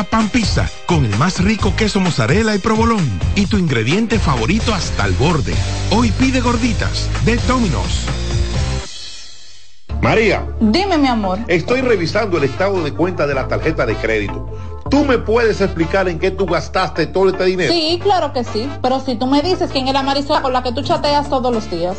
Rica Pan Pizza, con el más rico queso mozzarella y provolón, y tu ingrediente favorito hasta el borde. Hoy pide gorditas de Domino's. María. Dime, mi amor. Estoy revisando el estado de cuenta de la tarjeta de crédito. ¿Tú me puedes explicar en qué tú gastaste todo este dinero? Sí, claro que sí. Pero si tú me dices quién es la Marisol con la que tú chateas todos los días.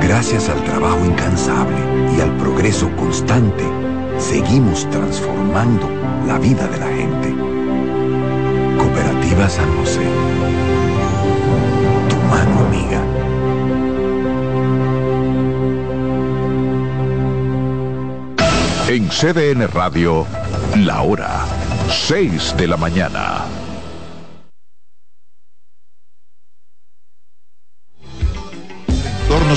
Gracias al trabajo incansable y al progreso constante, seguimos transformando la vida de la gente. Cooperativa San José. Tu mano amiga. En CDN Radio, la hora 6 de la mañana.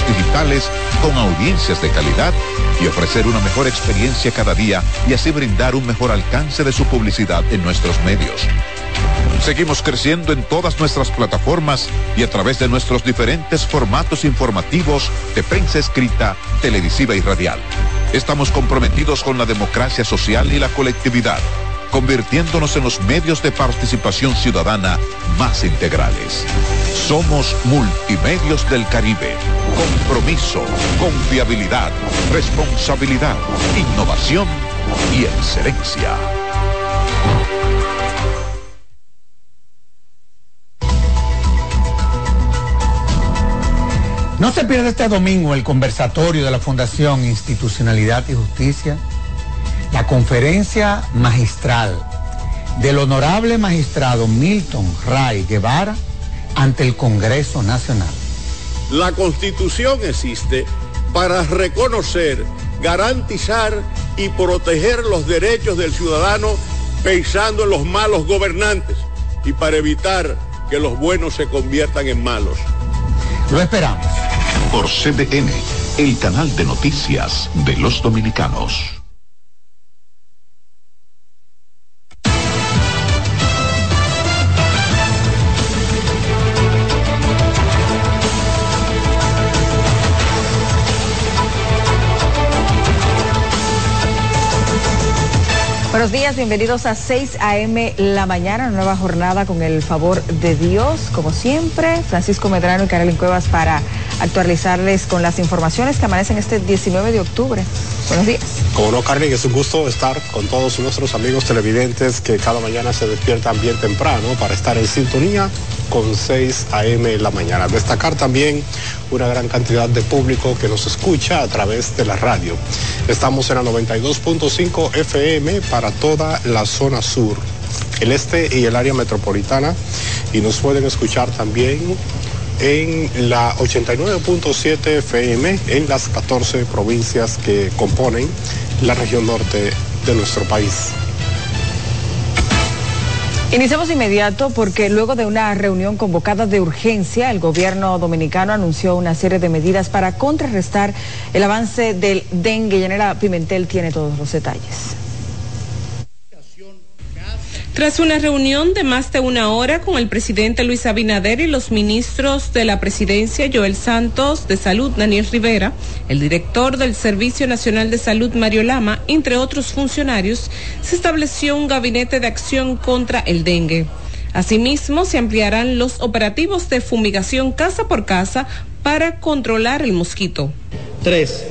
Digitales con audiencias de calidad y ofrecer una mejor experiencia cada día y así brindar un mejor alcance de su publicidad en nuestros medios. Seguimos creciendo en todas nuestras plataformas y a través de nuestros diferentes formatos informativos de prensa escrita, televisiva y radial. Estamos comprometidos con la democracia social y la colectividad convirtiéndonos en los medios de participación ciudadana más integrales. Somos Multimedios del Caribe. Compromiso, confiabilidad, responsabilidad, innovación y excelencia. No se pierda este domingo el conversatorio de la Fundación Institucionalidad y Justicia la conferencia magistral del honorable magistrado Milton Ray Guevara ante el Congreso Nacional. La constitución existe para reconocer, garantizar y proteger los derechos del ciudadano pensando en los malos gobernantes y para evitar que los buenos se conviertan en malos. Lo esperamos. Por CDN, el canal de noticias de los dominicanos. Buenos días, bienvenidos a 6 a.m. la mañana, nueva jornada con el favor de Dios, como siempre. Francisco Medrano y Carolyn Cuevas para actualizarles con las informaciones que amanecen este 19 de octubre. Buenos días. Como no, Carly, es un gusto estar con todos nuestros amigos televidentes que cada mañana se despiertan bien temprano para estar en sintonía con 6 a.m. la mañana. Destacar también una gran cantidad de público que nos escucha a través de la radio. Estamos en la 92.5 FM para toda la zona sur, el este y el área metropolitana y nos pueden escuchar también en la 89.7 FM en las 14 provincias que componen la región norte de nuestro país. Iniciamos inmediato porque luego de una reunión convocada de urgencia, el gobierno dominicano anunció una serie de medidas para contrarrestar el avance del dengue. Yanela Pimentel tiene todos los detalles. Tras una reunión de más de una hora con el presidente Luis Abinader y los ministros de la presidencia Joel Santos de Salud Daniel Rivera, el director del Servicio Nacional de Salud Mario Lama, entre otros funcionarios, se estableció un gabinete de acción contra el dengue. Asimismo, se ampliarán los operativos de fumigación casa por casa para controlar el mosquito. Tres,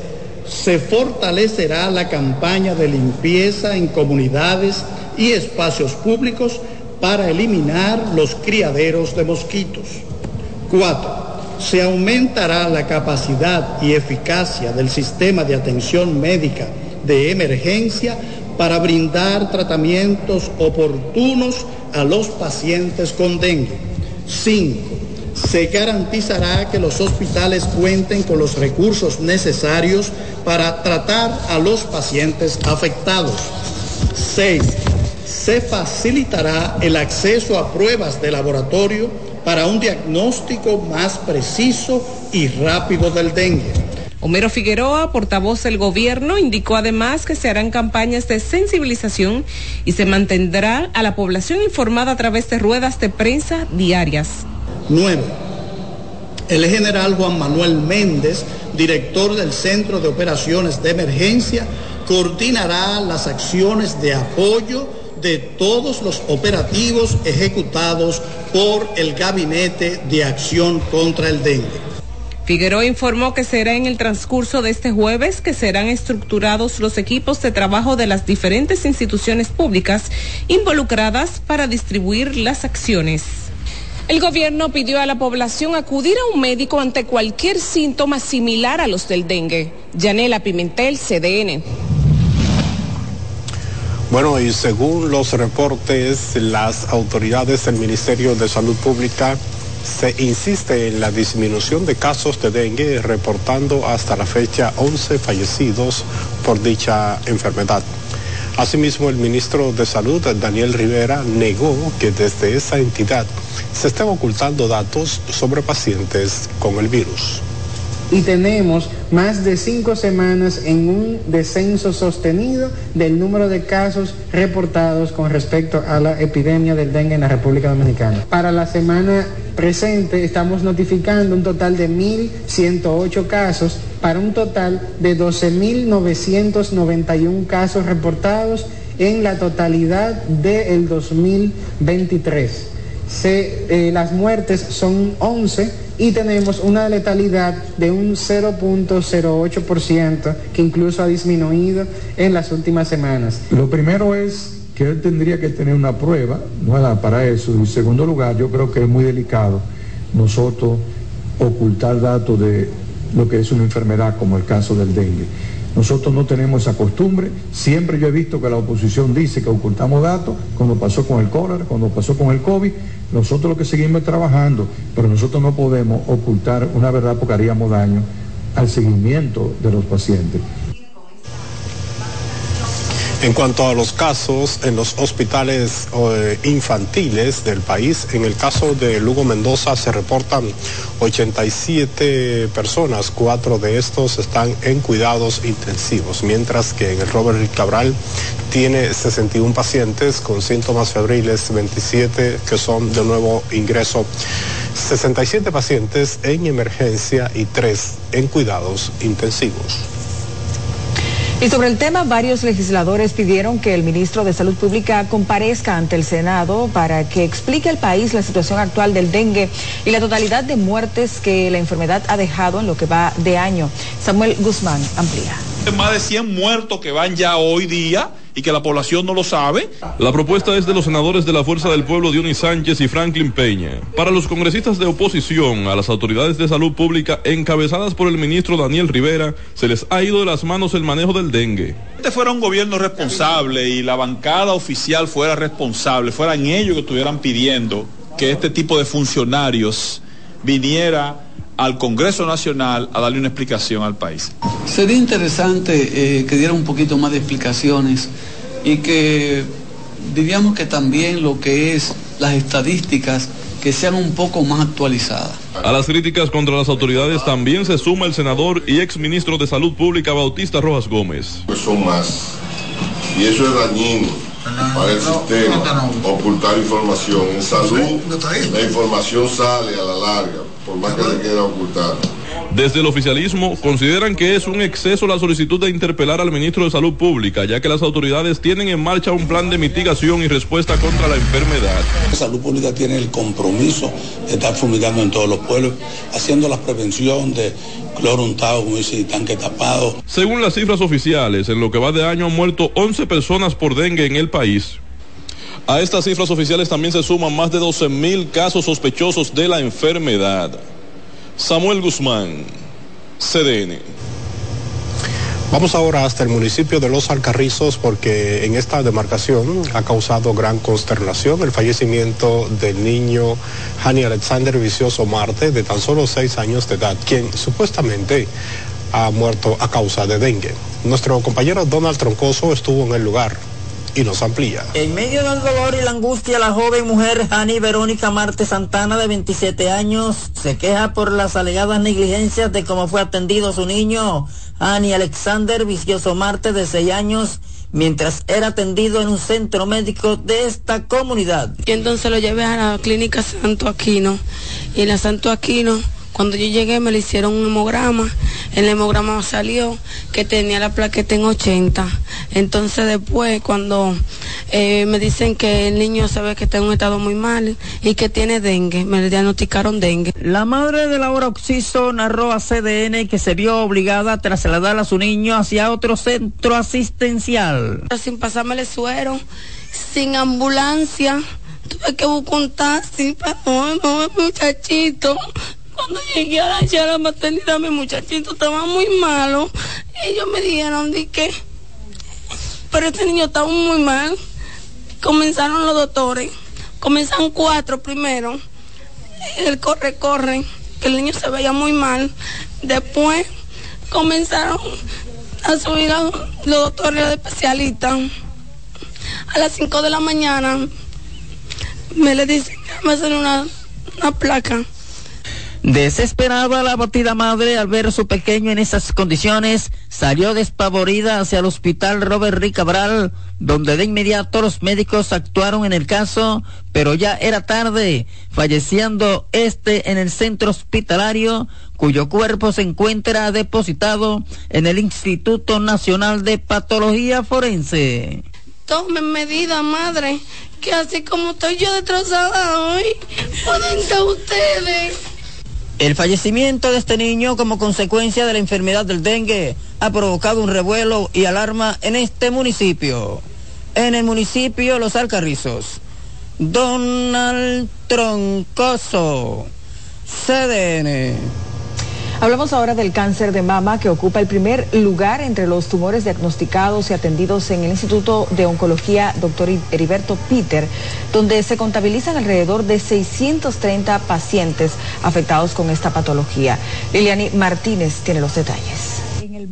se fortalecerá la campaña de limpieza en comunidades y espacios públicos para eliminar los criaderos de mosquitos. Cuatro, se aumentará la capacidad y eficacia del sistema de atención médica de emergencia para brindar tratamientos oportunos a los pacientes con dengue. Cinco, se garantizará que los hospitales cuenten con los recursos necesarios para tratar a los pacientes afectados. 6. Se facilitará el acceso a pruebas de laboratorio para un diagnóstico más preciso y rápido del dengue. Homero Figueroa, portavoz del gobierno, indicó además que se harán campañas de sensibilización y se mantendrá a la población informada a través de ruedas de prensa diarias. 9. El general Juan Manuel Méndez, director del Centro de Operaciones de Emergencia, coordinará las acciones de apoyo de todos los operativos ejecutados por el Gabinete de Acción contra el Dengue. Figueroa informó que será en el transcurso de este jueves que serán estructurados los equipos de trabajo de las diferentes instituciones públicas involucradas para distribuir las acciones. El gobierno pidió a la población acudir a un médico ante cualquier síntoma similar a los del dengue. Yanela Pimentel, CDN. Bueno, y según los reportes, las autoridades del Ministerio de Salud Pública se insiste en la disminución de casos de dengue, reportando hasta la fecha 11 fallecidos por dicha enfermedad. Asimismo, el ministro de Salud, Daniel Rivera, negó que desde esa entidad se estén ocultando datos sobre pacientes con el virus y tenemos más de cinco semanas en un descenso sostenido del número de casos reportados con respecto a la epidemia del dengue en la República Dominicana. Para la semana presente estamos notificando un total de 1.108 casos para un total de 12.991 casos reportados en la totalidad del 2023. Se, eh, las muertes son 11 y tenemos una letalidad de un 0.08% que incluso ha disminuido en las últimas semanas. Lo primero es que él tendría que tener una prueba ¿no? para eso. Y en segundo lugar, yo creo que es muy delicado nosotros ocultar datos de lo que es una enfermedad como el caso del dengue. Nosotros no tenemos esa costumbre. Siempre yo he visto que la oposición dice que ocultamos datos, cuando pasó con el cólera, cuando pasó con el COVID, nosotros lo que seguimos trabajando, pero nosotros no podemos ocultar una verdad porque haríamos daño al seguimiento de los pacientes. En cuanto a los casos en los hospitales eh, infantiles del país, en el caso de Lugo Mendoza se reportan 87 personas, cuatro de estos están en cuidados intensivos, mientras que en el Robert Cabral tiene 61 pacientes con síntomas febriles, 27 que son de nuevo ingreso, 67 pacientes en emergencia y 3 en cuidados intensivos. Y sobre el tema, varios legisladores pidieron que el ministro de Salud Pública comparezca ante el Senado para que explique al país la situación actual del dengue y la totalidad de muertes que la enfermedad ha dejado en lo que va de año. Samuel Guzmán amplía. Más de 100 muertos que van ya hoy día y que la población no lo sabe. La propuesta es de los senadores de la Fuerza del Pueblo Dionis Sánchez y Franklin Peña. Para los congresistas de oposición a las autoridades de salud pública encabezadas por el ministro Daniel Rivera, se les ha ido de las manos el manejo del dengue. Este fuera un gobierno responsable y la bancada oficial fuera responsable, fueran ellos que estuvieran pidiendo que este tipo de funcionarios viniera al Congreso Nacional a darle una explicación al país. Sería interesante eh, que diera un poquito más de explicaciones y que diríamos que también lo que es las estadísticas que sean un poco más actualizadas. A las críticas contra las autoridades también se suma el senador y ex ministro de Salud Pública Bautista Rojas Gómez. Pues son más. Y eso es dañino para el sistema, ocultar información. En salud, la información sale a la larga por más que se quiera ocultar. Desde el oficialismo consideran que es un exceso la solicitud de interpelar al ministro de Salud Pública, ya que las autoridades tienen en marcha un plan de mitigación y respuesta contra la enfermedad. La salud pública tiene el compromiso de estar fumigando en todos los pueblos, haciendo la prevención de cloro untado, como dice, tanque tapado. Según las cifras oficiales, en lo que va de año han muerto 11 personas por dengue en el país. A estas cifras oficiales también se suman más de 12 mil casos sospechosos de la enfermedad. Samuel Guzmán, CDN. Vamos ahora hasta el municipio de Los Alcarrizos porque en esta demarcación ha causado gran consternación el fallecimiento del niño Hani Alexander Vicioso Marte de tan solo seis años de edad, quien supuestamente ha muerto a causa de dengue. Nuestro compañero Donald Troncoso estuvo en el lugar y nos amplía. En medio del dolor y la angustia, la joven mujer Hani Verónica Marte Santana, de 27 años, se queja por las alegadas negligencias de cómo fue atendido su niño, Hani Alexander Vicioso Marte, de 6 años, mientras era atendido en un centro médico de esta comunidad. Y entonces lo llevé a la clínica Santo Aquino. Y en la Santo Aquino cuando yo llegué me le hicieron un hemograma. El hemograma salió que tenía la plaqueta en 80. Entonces después cuando eh, me dicen que el niño se ve que está en un estado muy mal y que tiene dengue, me diagnosticaron dengue. La madre de Laura Oxiso narró a CDN que se vio obligada a trasladar a su niño hacia otro centro asistencial. Sin pasarme el suero, sin ambulancia. Tuve que buscar un taxi para no, muchachito. Cuando llegué a la, la maternidad, mi muchachito estaba muy malo. Ellos me dijeron de que, pero este niño estaba muy mal. Comenzaron los doctores, comenzaron cuatro primero. El corre, corre, que el niño se veía muy mal. Después comenzaron a subir a los doctores especialistas. A las 5 de la mañana me le dicen que me hacen una, una placa Desesperada la batida madre al ver a su pequeño en esas condiciones, salió despavorida hacia el hospital Robert Rick Cabral, donde de inmediato los médicos actuaron en el caso, pero ya era tarde, falleciendo este en el centro hospitalario, cuyo cuerpo se encuentra depositado en el Instituto Nacional de Patología Forense. Tomen medida, madre, que así como estoy yo destrozada hoy, pueden ser ustedes. El fallecimiento de este niño como consecuencia de la enfermedad del dengue ha provocado un revuelo y alarma en este municipio. En el municipio Los Alcarrizos. Donald Troncoso, CDN. Hablamos ahora del cáncer de mama que ocupa el primer lugar entre los tumores diagnosticados y atendidos en el Instituto de Oncología Dr. Heriberto Peter, donde se contabilizan alrededor de 630 pacientes afectados con esta patología. Liliani Martínez tiene los detalles.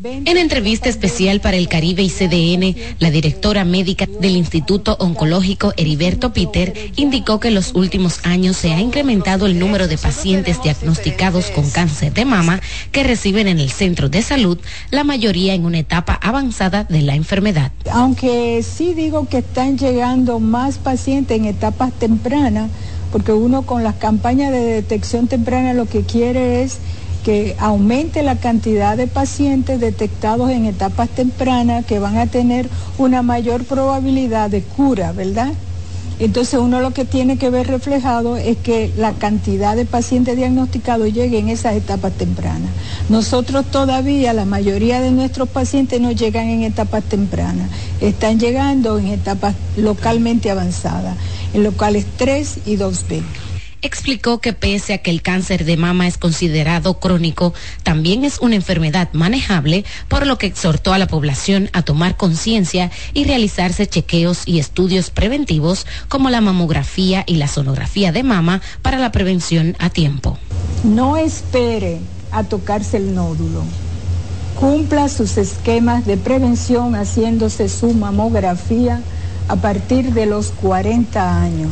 En entrevista especial para el Caribe y CDN, la directora médica del Instituto Oncológico Heriberto Peter indicó que en los últimos años se ha incrementado el número de pacientes diagnosticados con cáncer de mama que reciben en el centro de salud, la mayoría en una etapa avanzada de la enfermedad. Aunque sí digo que están llegando más pacientes en etapas tempranas, porque uno con las campañas de detección temprana lo que quiere es que aumente la cantidad de pacientes detectados en etapas tempranas que van a tener una mayor probabilidad de cura, ¿verdad? Entonces uno lo que tiene que ver reflejado es que la cantidad de pacientes diagnosticados llegue en esas etapas tempranas. Nosotros todavía, la mayoría de nuestros pacientes no llegan en etapas tempranas, están llegando en etapas localmente avanzadas, en locales 3 y 2B explicó que pese a que el cáncer de mama es considerado crónico, también es una enfermedad manejable, por lo que exhortó a la población a tomar conciencia y realizarse chequeos y estudios preventivos como la mamografía y la sonografía de mama para la prevención a tiempo. No espere a tocarse el nódulo. Cumpla sus esquemas de prevención haciéndose su mamografía a partir de los 40 años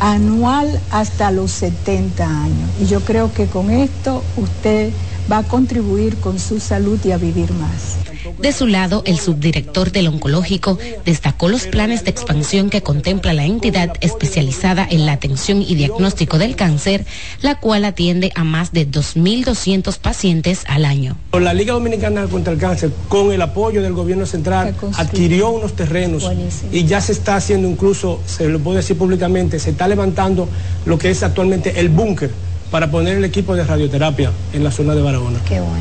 anual hasta los 70 años. Y yo creo que con esto usted va a contribuir con su salud y a vivir más. De su lado, el subdirector del oncológico destacó los planes de expansión que contempla la entidad especializada en la atención y diagnóstico del cáncer, la cual atiende a más de 2.200 pacientes al año. La Liga Dominicana contra el Cáncer, con el apoyo del gobierno central, adquirió unos terrenos y ya se está haciendo incluso, se lo puedo decir públicamente, se está levantando lo que es actualmente el búnker para poner el equipo de radioterapia en la zona de Barahona. Qué bueno.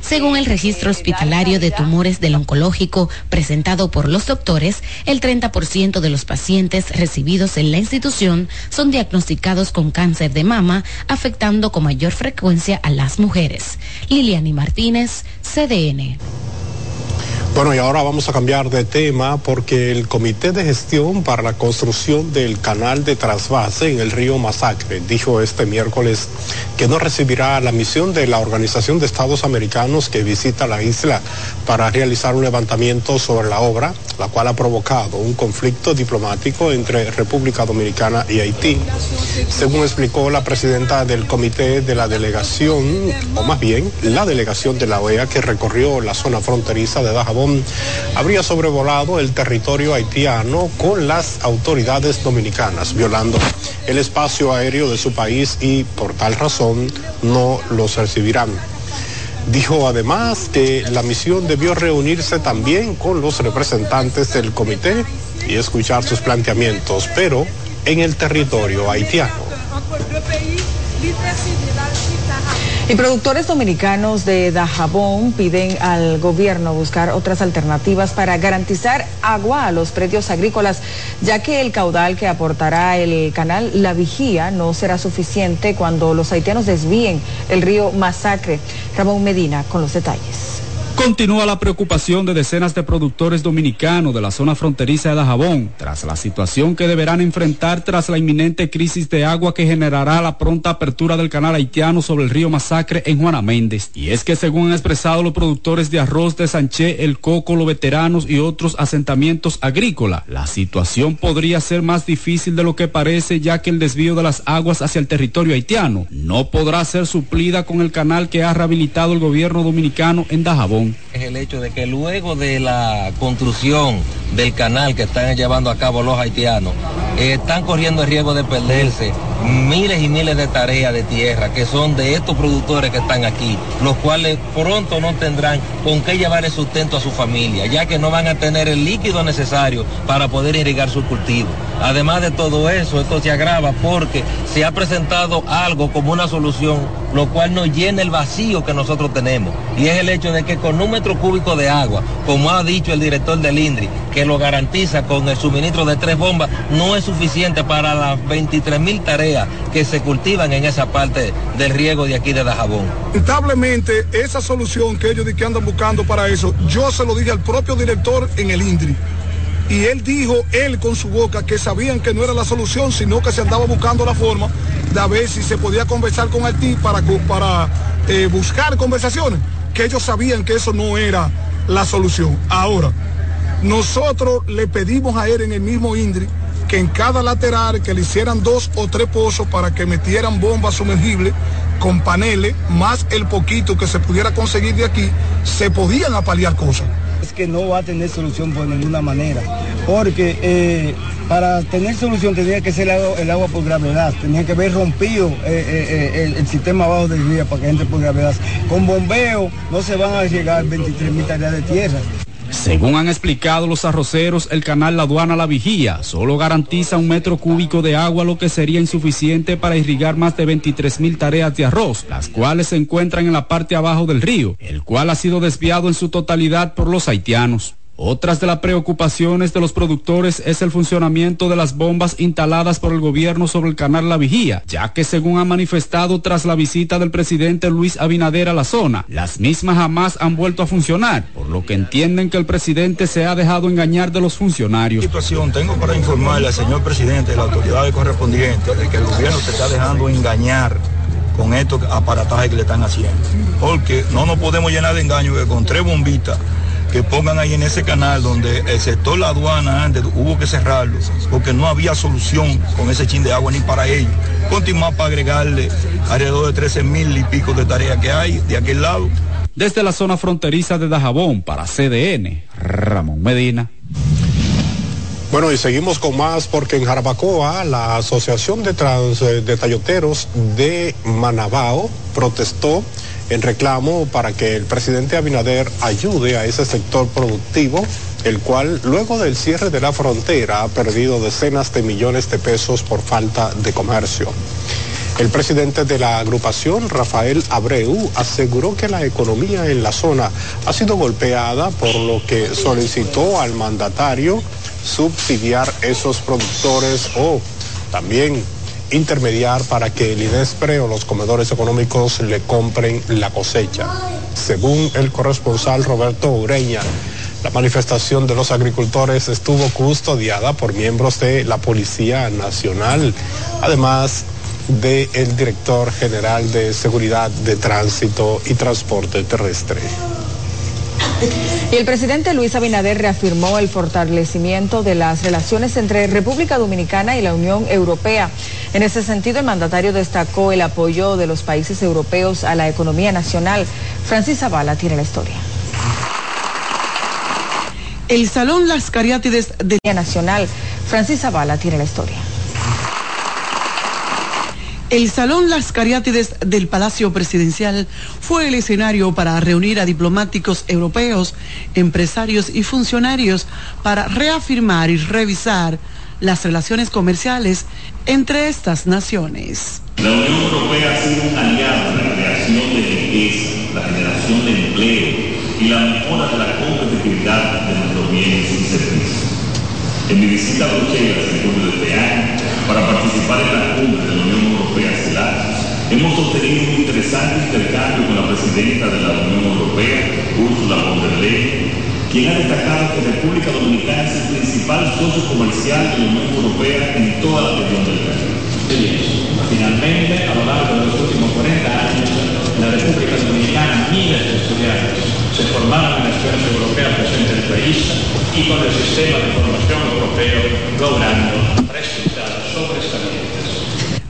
Según el registro hospitalario de tumores del oncológico presentado por los doctores, el 30% de los pacientes recibidos en la institución son diagnosticados con cáncer de mama, afectando con mayor frecuencia a las mujeres. Liliani Martínez, CDN. Bueno, y ahora vamos a cambiar de tema porque el Comité de Gestión para la Construcción del Canal de Trasvase en el río Masacre dijo este miércoles que no recibirá la misión de la Organización de Estados Americanos que visita la isla para realizar un levantamiento sobre la obra, la cual ha provocado un conflicto diplomático entre República Dominicana y Haití. Según explicó la presidenta del comité de la delegación, o más bien la delegación de la OEA que recorrió la zona fronteriza de Dajabón, habría sobrevolado el territorio haitiano con las autoridades dominicanas, violando el espacio aéreo de su país y por tal razón no los recibirán. Dijo además que la misión debió reunirse también con los representantes del comité y escuchar sus planteamientos, pero en el territorio haitiano. Y productores dominicanos de Dajabón piden al gobierno buscar otras alternativas para garantizar agua a los predios agrícolas, ya que el caudal que aportará el canal La Vigía no será suficiente cuando los haitianos desvíen el río Masacre. Ramón Medina con los detalles. Continúa la preocupación de decenas de productores dominicanos de la zona fronteriza de Dajabón tras la situación que deberán enfrentar tras la inminente crisis de agua que generará la pronta apertura del canal haitiano sobre el río Masacre en Juana Méndez. Y es que según han expresado los productores de arroz de Sanché, El Coco, los veteranos y otros asentamientos agrícolas, la situación podría ser más difícil de lo que parece ya que el desvío de las aguas hacia el territorio haitiano no podrá ser suplida con el canal que ha rehabilitado el gobierno dominicano en Dajabón. Es el hecho de que luego de la construcción del canal que están llevando a cabo los haitianos, eh, están corriendo el riesgo de perderse miles y miles de tareas de tierra que son de estos productores que están aquí, los cuales pronto no tendrán con qué llevar el sustento a su familia, ya que no van a tener el líquido necesario para poder irrigar su cultivo. Además de todo eso, esto se agrava porque se ha presentado algo como una solución, lo cual no llena el vacío que nosotros tenemos. Y es el hecho de que con un metro cúbico de agua, como ha dicho el director del INDRI, que lo garantiza con el suministro de tres bombas, no es suficiente para las 23 mil tareas que se cultivan en esa parte del riego de aquí de Dajabón. Lamentablemente, esa solución que ellos que andan buscando para eso, yo se lo dije al propio director en el INDRI y él dijo, él con su boca, que sabían que no era la solución, sino que se andaba buscando la forma de ver si se podía conversar con Haití para, para eh, buscar conversaciones, que ellos sabían que eso no era la solución. Ahora, nosotros le pedimos a él en el mismo INDRI que en cada lateral que le hicieran dos o tres pozos para que metieran bombas sumergibles con paneles, más el poquito que se pudiera conseguir de aquí, se podían apalear cosas que no va a tener solución por ninguna manera, porque eh, para tener solución tendría que ser el agua, por gravedad, tenía que haber rompido eh, eh, el, sistema abajo del río para que entre por gravedad. Con bombeo no se van a llegar 23 mil tareas de tierra. Según han explicado los arroceros, el canal La Aduana La Vigía solo garantiza un metro cúbico de agua, lo que sería insuficiente para irrigar más de 23 mil tareas de arroz, las cuales se encuentran en la parte abajo del río, el cual ha sido desviado en su totalidad por los haitianos. Otras de las preocupaciones de los productores es el funcionamiento de las bombas instaladas por el gobierno sobre el canal La Vigía, ya que según ha manifestado tras la visita del presidente Luis Abinader a la zona, las mismas jamás han vuelto a funcionar, por lo que entienden que el presidente se ha dejado engañar de los funcionarios. Situación, tengo para informarle al señor presidente de la autoridad correspondiente de que el gobierno se está dejando engañar con estos aparatajes que le están haciendo, porque no nos podemos llenar de engaño que con tres bombitas que pongan ahí en ese canal donde el sector la aduana antes hubo que cerrarlo porque no había solución con ese chin de agua ni para ellos. Continuar para agregarle alrededor de 13 mil y pico de tareas que hay de aquel lado. Desde la zona fronteriza de Dajabón para CDN, Ramón Medina. Bueno, y seguimos con más porque en Jarabacoa la Asociación de, Trans, de Tayoteros de Manabao protestó en reclamo para que el presidente Abinader ayude a ese sector productivo, el cual luego del cierre de la frontera ha perdido decenas de millones de pesos por falta de comercio. El presidente de la agrupación, Rafael Abreu, aseguró que la economía en la zona ha sido golpeada, por lo que solicitó al mandatario subsidiar esos productores o también intermediar para que el INESPRE o los comedores económicos le compren la cosecha. Según el corresponsal Roberto Ureña, la manifestación de los agricultores estuvo custodiada por miembros de la Policía Nacional, además del el director general de Seguridad de Tránsito y Transporte Terrestre. Y el presidente Luis Abinader reafirmó el fortalecimiento de las relaciones entre República Dominicana y la Unión Europea. En ese sentido, el mandatario destacó el apoyo de los países europeos a la economía nacional. Francis Zavala tiene la historia. El Salón Las Cariátides de Nacional. Francis Zavala tiene la historia. El Salón Las Cariátides del Palacio Presidencial fue el escenario para reunir a diplomáticos europeos, empresarios y funcionarios para reafirmar y revisar las relaciones comerciales entre estas naciones. La Unión Europea ha sido un aliado en la creación de riqueza, la generación de empleo y la mejora de la competitividad de nuestros bienes y servicios. En mi visita a Bruselas en julio de este año, para participar en la cumbre de hemos sostenido un interesante intercambio con la presidenta de la Unión Europea, Ursula von der Leyen, quien ha destacado que República Dominicana es el principal socio comercial de la Unión Europea en toda la región del Caribe. Finalmente, a lo largo de los últimos 40 años, la República Dominicana miles de estudiantes se formaron en la escuela europea presente en el país y con el sistema de formación europeo logrando sobresalientes.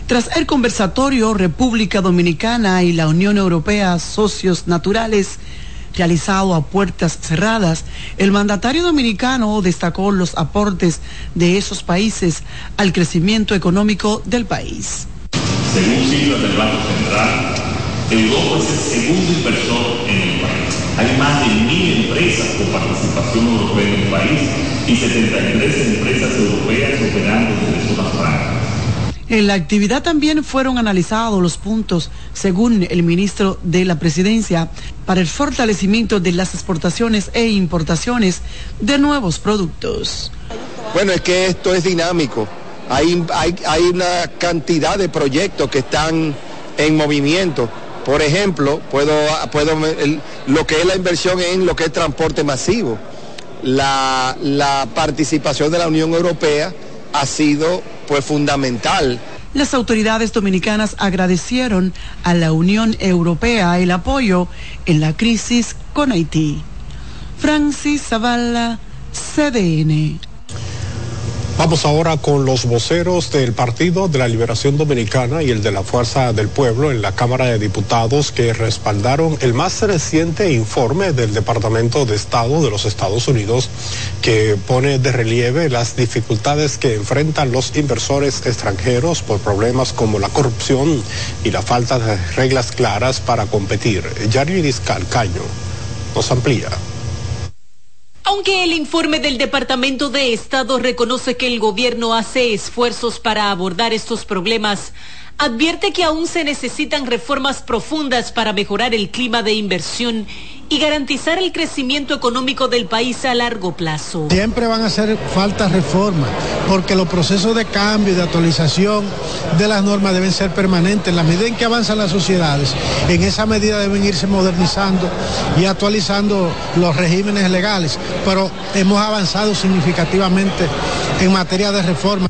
Tras el conversatorio República Dominicana y la Unión Europea Socios Naturales, realizado a puertas cerradas, el mandatario dominicano destacó los aportes de esos países al crecimiento económico del país. Según cifras del Banco Central, Europa es el segundo inversor en el país. Hay más de mil empresas con participación europea en el país y 73 empresas europeas operando desde zona franca. En la actividad también fueron analizados los puntos, según el ministro de la Presidencia, para el fortalecimiento de las exportaciones e importaciones de nuevos productos. Bueno, es que esto es dinámico. Hay, hay, una cantidad de proyectos que están en movimiento. Por ejemplo, puedo, puedo lo que es la inversión en lo que es transporte masivo. La, la participación de la Unión Europea ha sido fundamental. Las autoridades dominicanas agradecieron a la Unión Europea el apoyo en la crisis con Haití. Francis Zavala, CDN. Vamos ahora con los voceros del Partido de la Liberación Dominicana y el de la Fuerza del Pueblo en la Cámara de Diputados que respaldaron el más reciente informe del Departamento de Estado de los Estados Unidos que pone de relieve las dificultades que enfrentan los inversores extranjeros por problemas como la corrupción y la falta de reglas claras para competir. Yariris Calcaño nos amplía. Aunque el informe del Departamento de Estado reconoce que el gobierno hace esfuerzos para abordar estos problemas, advierte que aún se necesitan reformas profundas para mejorar el clima de inversión y garantizar el crecimiento económico del país a largo plazo. Siempre van a hacer falta reformas, porque los procesos de cambio y de actualización de las normas deben ser permanentes. En la medida en que avanzan las sociedades, en esa medida deben irse modernizando y actualizando los regímenes legales. Pero hemos avanzado significativamente en materia de reforma.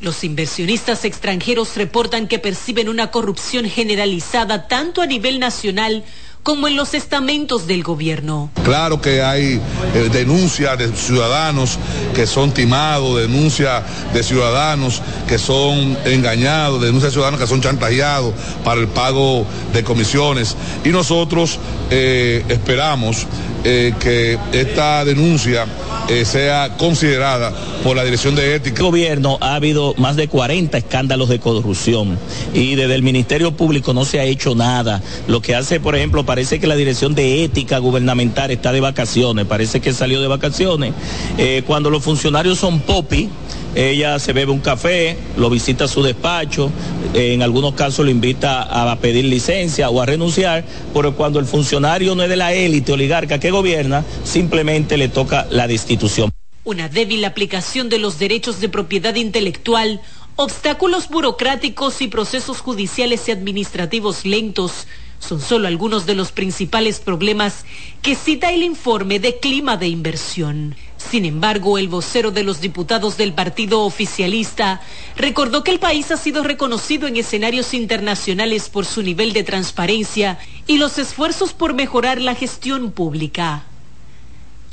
Los inversionistas extranjeros reportan que perciben una corrupción generalizada tanto a nivel nacional como en los estamentos del gobierno. Claro que hay eh, denuncias de ciudadanos que son timados, denuncias de ciudadanos que son engañados, denuncias de ciudadanos que son chantajeados para el pago de comisiones. Y nosotros eh, esperamos eh, que esta denuncia eh, sea considerada por la Dirección de Ética. El gobierno ha habido más de 40 escándalos de corrupción y desde el Ministerio Público no se ha hecho nada. Lo que hace, por ejemplo, parece que la Dirección de Ética Gubernamental está de vacaciones, parece que salió de vacaciones. Eh, cuando los funcionarios son popi, ella se bebe un café, lo visita a su despacho, en algunos casos lo invita a pedir licencia o a renunciar, pero cuando el funcionario no es de la élite oligarca que gobierna, simplemente le toca la destitución. Una débil aplicación de los derechos de propiedad intelectual, obstáculos burocráticos y procesos judiciales y administrativos lentos son solo algunos de los principales problemas que cita el informe de clima de inversión. Sin embargo, el vocero de los diputados del partido oficialista recordó que el país ha sido reconocido en escenarios internacionales por su nivel de transparencia y los esfuerzos por mejorar la gestión pública.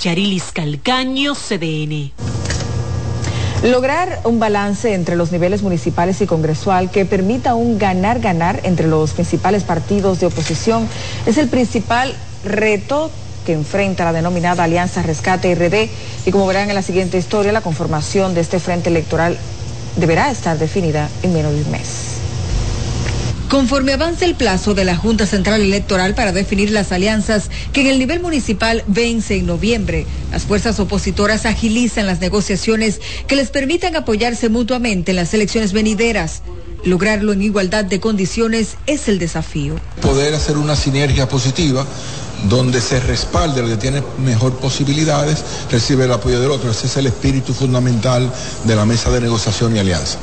Yarilis Calcaño, CDN. Lograr un balance entre los niveles municipales y congresual que permita un ganar-ganar entre los principales partidos de oposición es el principal reto que enfrenta la denominada Alianza Rescate RD y como verán en la siguiente historia, la conformación de este frente electoral deberá estar definida en menos de un mes. Conforme avance el plazo de la Junta Central Electoral para definir las alianzas que en el nivel municipal vence en noviembre, las fuerzas opositoras agilizan las negociaciones que les permitan apoyarse mutuamente en las elecciones venideras. Lograrlo en igualdad de condiciones es el desafío. Poder hacer una sinergia positiva donde se respalde el que tiene mejor posibilidades, recibe el apoyo del otro. Ese es el espíritu fundamental de la mesa de negociación y alianza.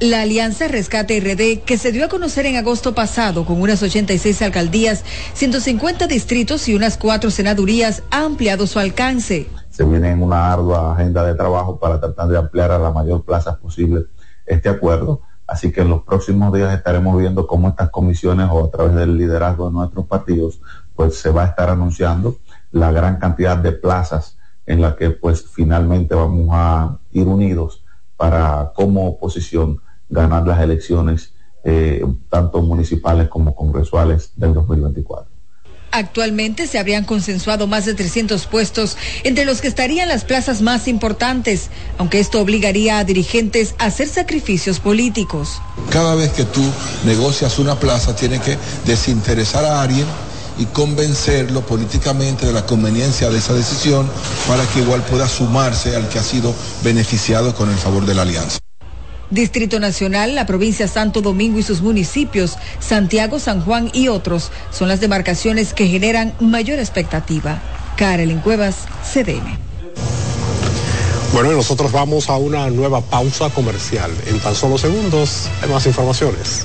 La Alianza Rescate RD, que se dio a conocer en agosto pasado con unas 86 alcaldías, 150 distritos y unas cuatro senadurías, ha ampliado su alcance. Se viene en una ardua agenda de trabajo para tratar de ampliar a la mayor plaza posible este acuerdo. Así que en los próximos días estaremos viendo cómo estas comisiones o a través del liderazgo de nuestros partidos, pues se va a estar anunciando la gran cantidad de plazas en la que pues finalmente vamos a ir unidos para como oposición ganar las elecciones eh, tanto municipales como congresuales del 2024. Actualmente se habrían consensuado más de 300 puestos, entre los que estarían las plazas más importantes, aunque esto obligaría a dirigentes a hacer sacrificios políticos. Cada vez que tú negocias una plaza, tienes que desinteresar a alguien y convencerlo políticamente de la conveniencia de esa decisión para que igual pueda sumarse al que ha sido beneficiado con el favor de la alianza. Distrito Nacional, la provincia Santo Domingo y sus municipios, Santiago, San Juan y otros son las demarcaciones que generan mayor expectativa. Karelin Cuevas, CDN. Bueno, nosotros vamos a una nueva pausa comercial. En tan solo segundos hay más informaciones.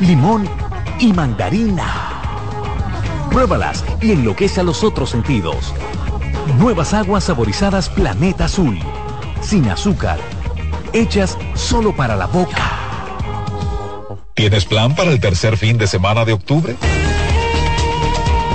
limón y mandarina. Pruébalas y enloquece a los otros sentidos. Nuevas aguas saborizadas Planeta Azul. Sin azúcar. Hechas solo para la boca. ¿Tienes plan para el tercer fin de semana de octubre?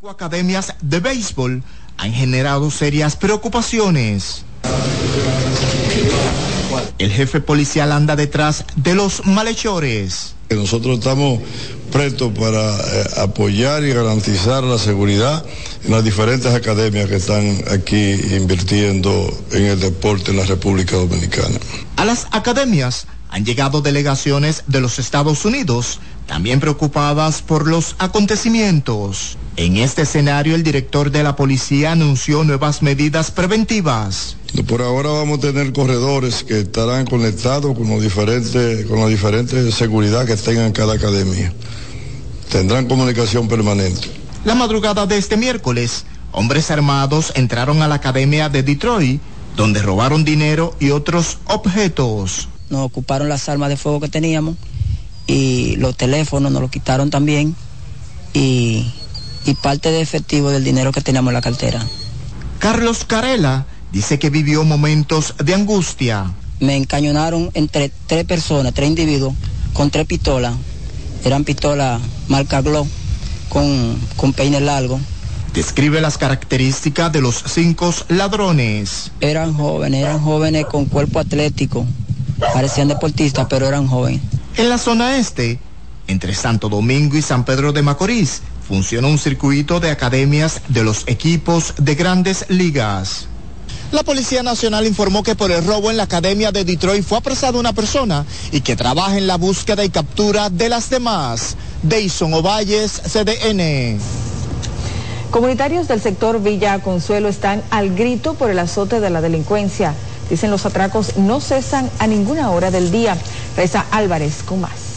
Cinco academias de béisbol han generado serias preocupaciones. El jefe policial anda detrás de los malhechores. Nosotros estamos prestos para eh, apoyar y garantizar la seguridad en las diferentes academias que están aquí invirtiendo en el deporte en la República Dominicana. A las academias han llegado delegaciones de los Estados Unidos, también preocupadas por los acontecimientos. En este escenario, el director de la policía anunció nuevas medidas preventivas. Por ahora vamos a tener corredores que estarán conectados con los diferentes, con la diferente seguridad que tengan en cada academia. Tendrán comunicación permanente. La madrugada de este miércoles, hombres armados entraron a la academia de Detroit, donde robaron dinero y otros objetos. Nos ocuparon las armas de fuego que teníamos y los teléfonos nos los quitaron también y, y parte de efectivo del dinero que teníamos en la cartera. Carlos Carela dice que vivió momentos de angustia. Me encañonaron entre tres personas, tres individuos, con tres pistolas. Eran pistolas marca Glock con, con peine largo. Describe las características de los cinco ladrones. Eran jóvenes, eran jóvenes con cuerpo atlético. Parecían deportistas, pero eran jóvenes. En la zona este, entre Santo Domingo y San Pedro de Macorís, funciona un circuito de academias de los equipos de grandes ligas. La Policía Nacional informó que por el robo en la Academia de Detroit fue apresada una persona y que trabaja en la búsqueda y captura de las demás. Deison Ovalles, CDN. Comunitarios del sector Villa Consuelo están al grito por el azote de la delincuencia. Dicen los atracos no cesan a ninguna hora del día. Reza Álvarez con más.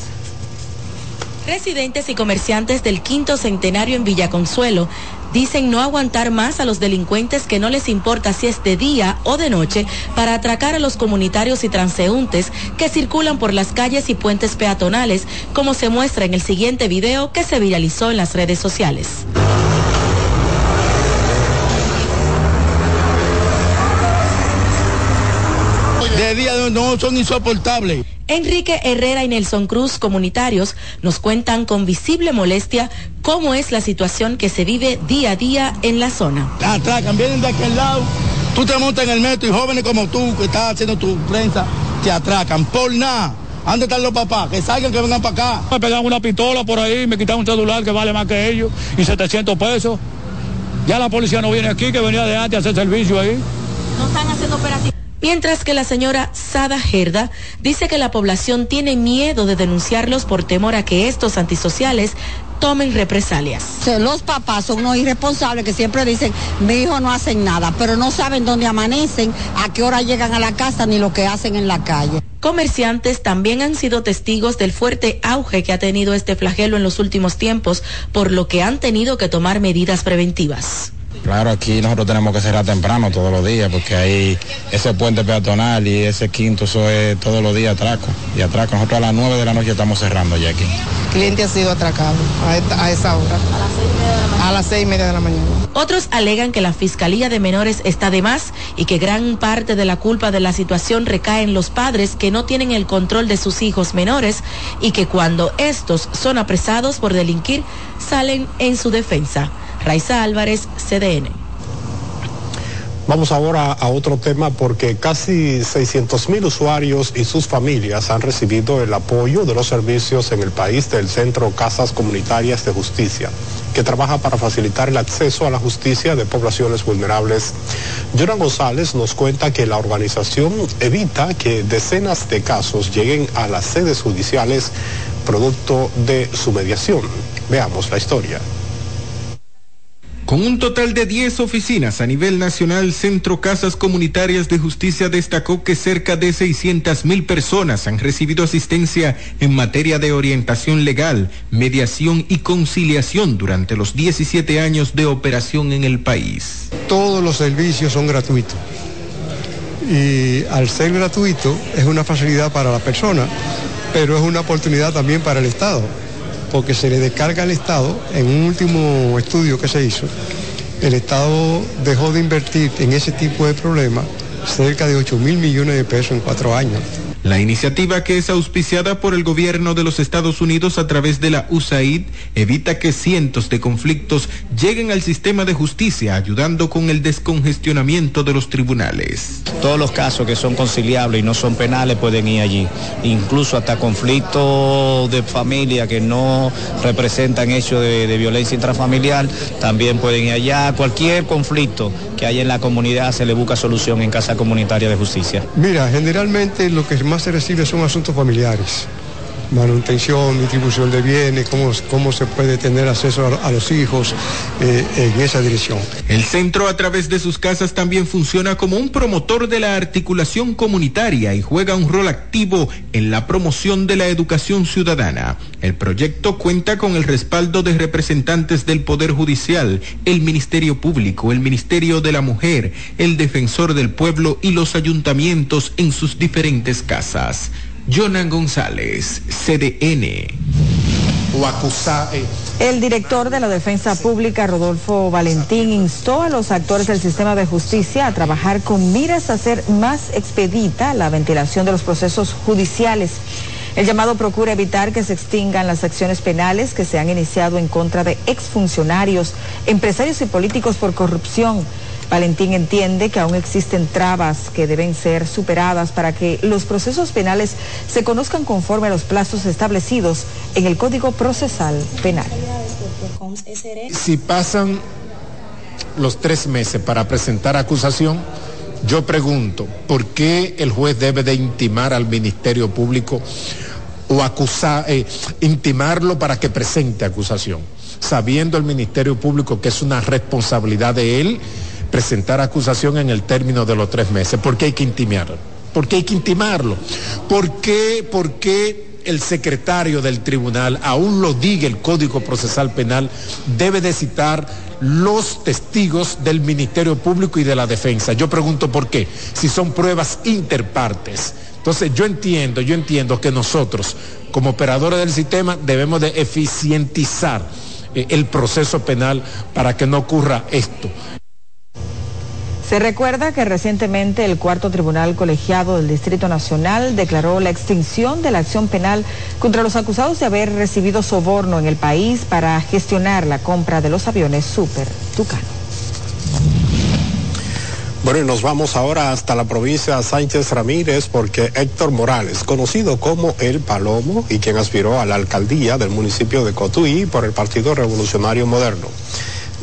Residentes y comerciantes del quinto centenario en Villaconsuelo dicen no aguantar más a los delincuentes que no les importa si es de día o de noche para atracar a los comunitarios y transeúntes que circulan por las calles y puentes peatonales, como se muestra en el siguiente video que se viralizó en las redes sociales. No son insoportables. Enrique Herrera y Nelson Cruz, comunitarios, nos cuentan con visible molestia cómo es la situación que se vive día a día en la zona. Atracan, vienen de aquel lado, tú te montas en el metro y jóvenes como tú que estás haciendo tu prensa, te atracan por nada. ¿Dónde están los papás? Que salgan, que vengan para acá. Me pegan una pistola por ahí, me quitan un celular que vale más que ellos y 700 pesos. Ya la policía no viene aquí, que venía de antes a hacer servicio ahí. No están haciendo operativos mientras que la señora Sada Gerda dice que la población tiene miedo de denunciarlos por temor a que estos antisociales tomen represalias. Los papás son unos irresponsables que siempre dicen, mi hijo no hacen nada, pero no saben dónde amanecen, a qué hora llegan a la casa ni lo que hacen en la calle. Comerciantes también han sido testigos del fuerte auge que ha tenido este flagelo en los últimos tiempos, por lo que han tenido que tomar medidas preventivas. Claro, aquí nosotros tenemos que cerrar temprano todos los días porque hay ese puente peatonal y ese quinto, eso es todos los días atraco y atraco. Nosotros a las 9 de la noche estamos cerrando ya aquí. El cliente ha sido atracado a, esa hora. A las seis y media de la mañana. Otros alegan que la Fiscalía de Menores está de más y que gran parte de la culpa de la situación recae en los padres que no tienen el control de sus hijos menores y que cuando estos son apresados por delinquir salen en su defensa. Raiza Álvarez, CDN. Vamos ahora a otro tema porque casi 600 mil usuarios y sus familias han recibido el apoyo de los servicios en el país del Centro Casas Comunitarias de Justicia, que trabaja para facilitar el acceso a la justicia de poblaciones vulnerables. Joran González nos cuenta que la organización evita que decenas de casos lleguen a las sedes judiciales producto de su mediación. Veamos la historia. Con un total de 10 oficinas a nivel nacional, Centro Casas Comunitarias de Justicia destacó que cerca de 600 mil personas han recibido asistencia en materia de orientación legal, mediación y conciliación durante los 17 años de operación en el país. Todos los servicios son gratuitos y al ser gratuito es una facilidad para la persona, pero es una oportunidad también para el Estado porque se le descarga al Estado, en un último estudio que se hizo, el Estado dejó de invertir en ese tipo de problemas cerca de 8 mil millones de pesos en cuatro años. La iniciativa que es auspiciada por el gobierno de los Estados Unidos a través de la USAID evita que cientos de conflictos lleguen al sistema de justicia, ayudando con el descongestionamiento de los tribunales. Todos los casos que son conciliables y no son penales pueden ir allí, incluso hasta conflictos de familia que no representan hechos de, de violencia intrafamiliar, también pueden ir allá. Cualquier conflicto que haya en la comunidad se le busca solución en Casa Comunitaria de Justicia. Mira, generalmente lo que más se recibe son asuntos familiares manutención, distribución de bienes, cómo, cómo se puede tener acceso a, los hijos eh, en esa dirección. El centro a través de sus casas también funciona como un promotor de la articulación comunitaria y juega un rol activo en la promoción de la educación ciudadana. El proyecto cuenta con el respaldo de representantes del Poder Judicial, el Ministerio Público, el Ministerio de la Mujer, el Defensor del Pueblo y los ayuntamientos en sus diferentes casas. Jonan González, CDN. El director de la Defensa Pública, Rodolfo Valentín, instó a los actores del sistema de justicia a trabajar con miras a hacer más expedita la ventilación de los procesos judiciales. El llamado procura evitar que se extingan las acciones penales que se han iniciado en contra de exfuncionarios, empresarios y políticos por corrupción Valentín entiende que aún existen trabas que deben ser superadas para que los procesos penales se conozcan conforme a los plazos establecidos en el Código Procesal Penal. Si pasan los tres meses para presentar acusación, yo pregunto, ¿por qué el juez debe de intimar al Ministerio Público o acusar, eh, intimarlo para que presente acusación? Sabiendo el Ministerio Público que es una responsabilidad de él presentar acusación en el término de los tres meses. ¿Por qué hay que intimarlo? ¿Por qué hay que intimarlo? ¿Por qué, por qué el secretario del tribunal, aún lo diga el Código Procesal Penal, debe de citar los testigos del Ministerio Público y de la Defensa? Yo pregunto por qué, si son pruebas interpartes. Entonces yo entiendo, yo entiendo que nosotros, como operadores del sistema, debemos de eficientizar eh, el proceso penal para que no ocurra esto. Se recuerda que recientemente el cuarto tribunal colegiado del Distrito Nacional declaró la extinción de la acción penal contra los acusados de haber recibido soborno en el país para gestionar la compra de los aviones Super Tucano. Bueno, y nos vamos ahora hasta la provincia de Sánchez Ramírez porque Héctor Morales, conocido como El Palomo y quien aspiró a la alcaldía del municipio de Cotuí por el Partido Revolucionario Moderno,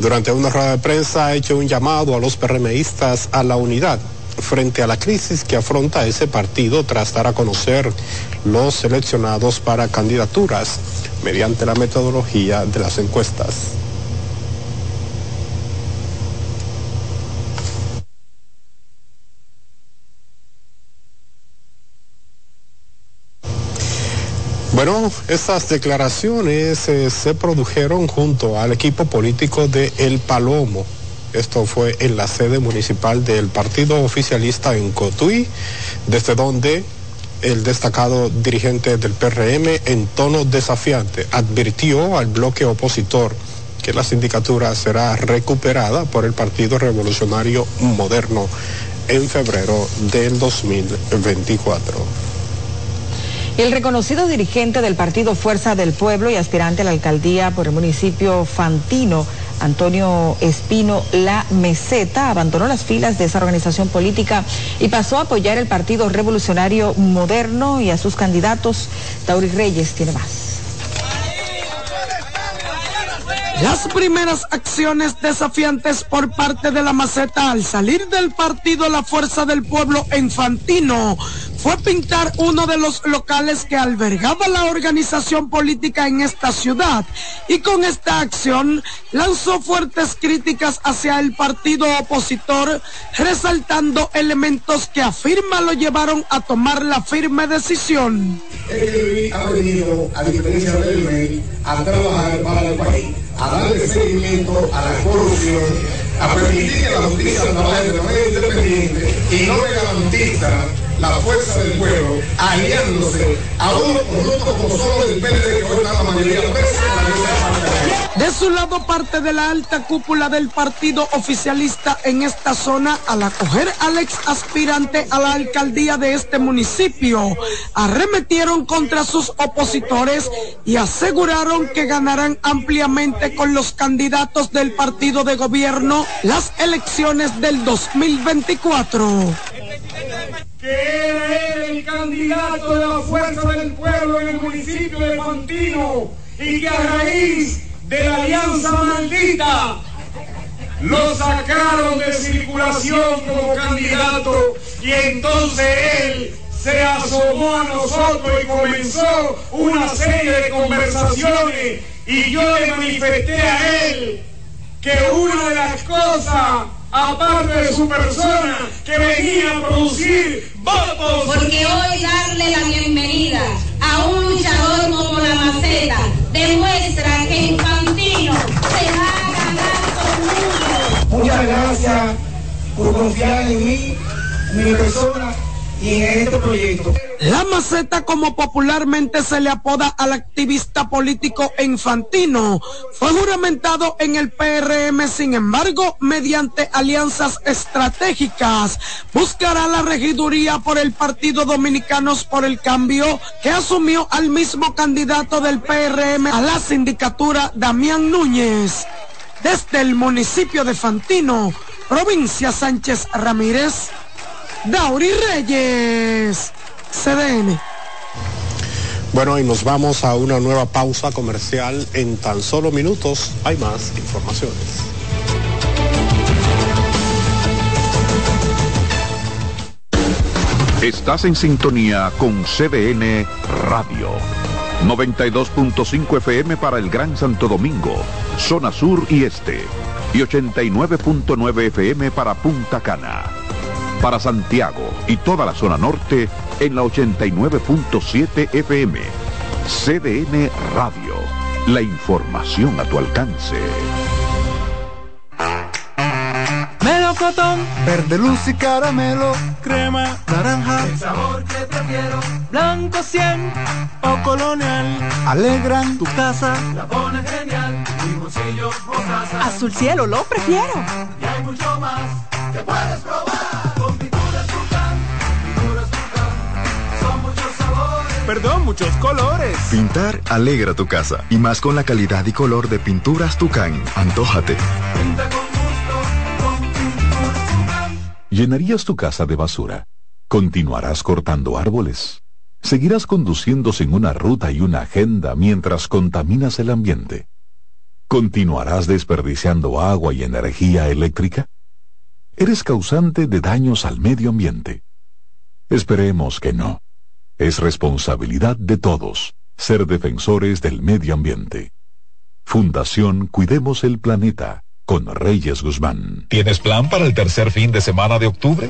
durante una rueda de prensa ha hecho un llamado a los PRMistas a la unidad frente a la crisis que afronta ese partido tras dar a conocer los seleccionados para candidaturas mediante la metodología de las encuestas. Bueno, estas declaraciones eh, se produjeron junto al equipo político de El Palomo. Esto fue en la sede municipal del partido oficialista en Cotuí, desde donde el destacado dirigente del PRM en tono desafiante advirtió al bloque opositor que la sindicatura será recuperada por el Partido Revolucionario Moderno en febrero del 2024. El reconocido dirigente del partido Fuerza del Pueblo y aspirante a la alcaldía por el municipio Fantino, Antonio Espino La Meseta, abandonó las filas de esa organización política y pasó a apoyar el Partido Revolucionario Moderno y a sus candidatos. Tauri Reyes tiene más. Las primeras acciones desafiantes por parte de la maceta al salir del partido La Fuerza del Pueblo en Fantino fue pintar uno de los locales que albergaba la organización política en esta ciudad y con esta acción lanzó fuertes críticas hacia el partido opositor, resaltando elementos que afirma lo llevaron a tomar la firme decisión. ha venido, a diferencia del a trabajar para el país, a darle seguimiento a la corrupción, a permitir que la justicia trabaje de manera independiente y no le garantiza la fuerza del pueblo aliándose a uno corrupto como solo del PLD que hoy la mayoría. De su lado, parte de la alta cúpula del partido oficialista en esta zona, al acoger al ex aspirante a la alcaldía de este municipio, arremetieron contra sus opositores y aseguraron que ganarán ampliamente con los candidatos del partido de gobierno las elecciones del 2024 que era el candidato de la fuerza del pueblo en el municipio de Fantino y que a raíz de la alianza maldita lo sacaron de circulación como candidato y entonces él se asomó a nosotros y comenzó una serie de conversaciones y yo le manifesté a él que una de las cosas aparte de su persona, que venía a producir votos. Porque hoy darle la bienvenida a un luchador como la maceta demuestra que Infantino se va a ganar todo el mundo. Muchas gracias por confiar en mí, en mi persona y en este proyecto. La maceta, como popularmente se le apoda al activista político infantino, fue juramentado en el PRM, sin embargo, mediante alianzas estratégicas, buscará la regiduría por el Partido Dominicanos por el Cambio, que asumió al mismo candidato del PRM a la sindicatura, Damián Núñez. Desde el municipio de Fantino, provincia Sánchez Ramírez, Dauri Reyes, CDN. Bueno, y nos vamos a una nueva pausa comercial. En tan solo minutos hay más informaciones. Estás en sintonía con CDN Radio. 92.5 FM para el Gran Santo Domingo, zona sur y este. Y 89.9 FM para Punta Cana para Santiago y toda la zona norte en la 89.7 FM. CDN Radio. La información a tu alcance. Melocotón, verde luz y caramelo, crema, naranja, el sabor que prefiero, blanco 100 o colonial, alegran. Tu casa, la pone genial, limoncillo, mostaza, azul cielo lo prefiero, y hay mucho más que puedes probar. Perdón, muchos colores. Pintar alegra tu casa y más con la calidad y color de Pinturas Tucán. Antójate. Pinta con gusto, con Pinturas Tucán. ¿Llenarías tu casa de basura? ¿Continuarás cortando árboles? ¿Seguirás conduciendo en una ruta y una agenda mientras contaminas el ambiente? ¿Continuarás desperdiciando agua y energía eléctrica? ¿Eres causante de daños al medio ambiente? Esperemos que no. Es responsabilidad de todos ser defensores del medio ambiente. Fundación Cuidemos el Planeta con Reyes Guzmán. ¿Tienes plan para el tercer fin de semana de octubre?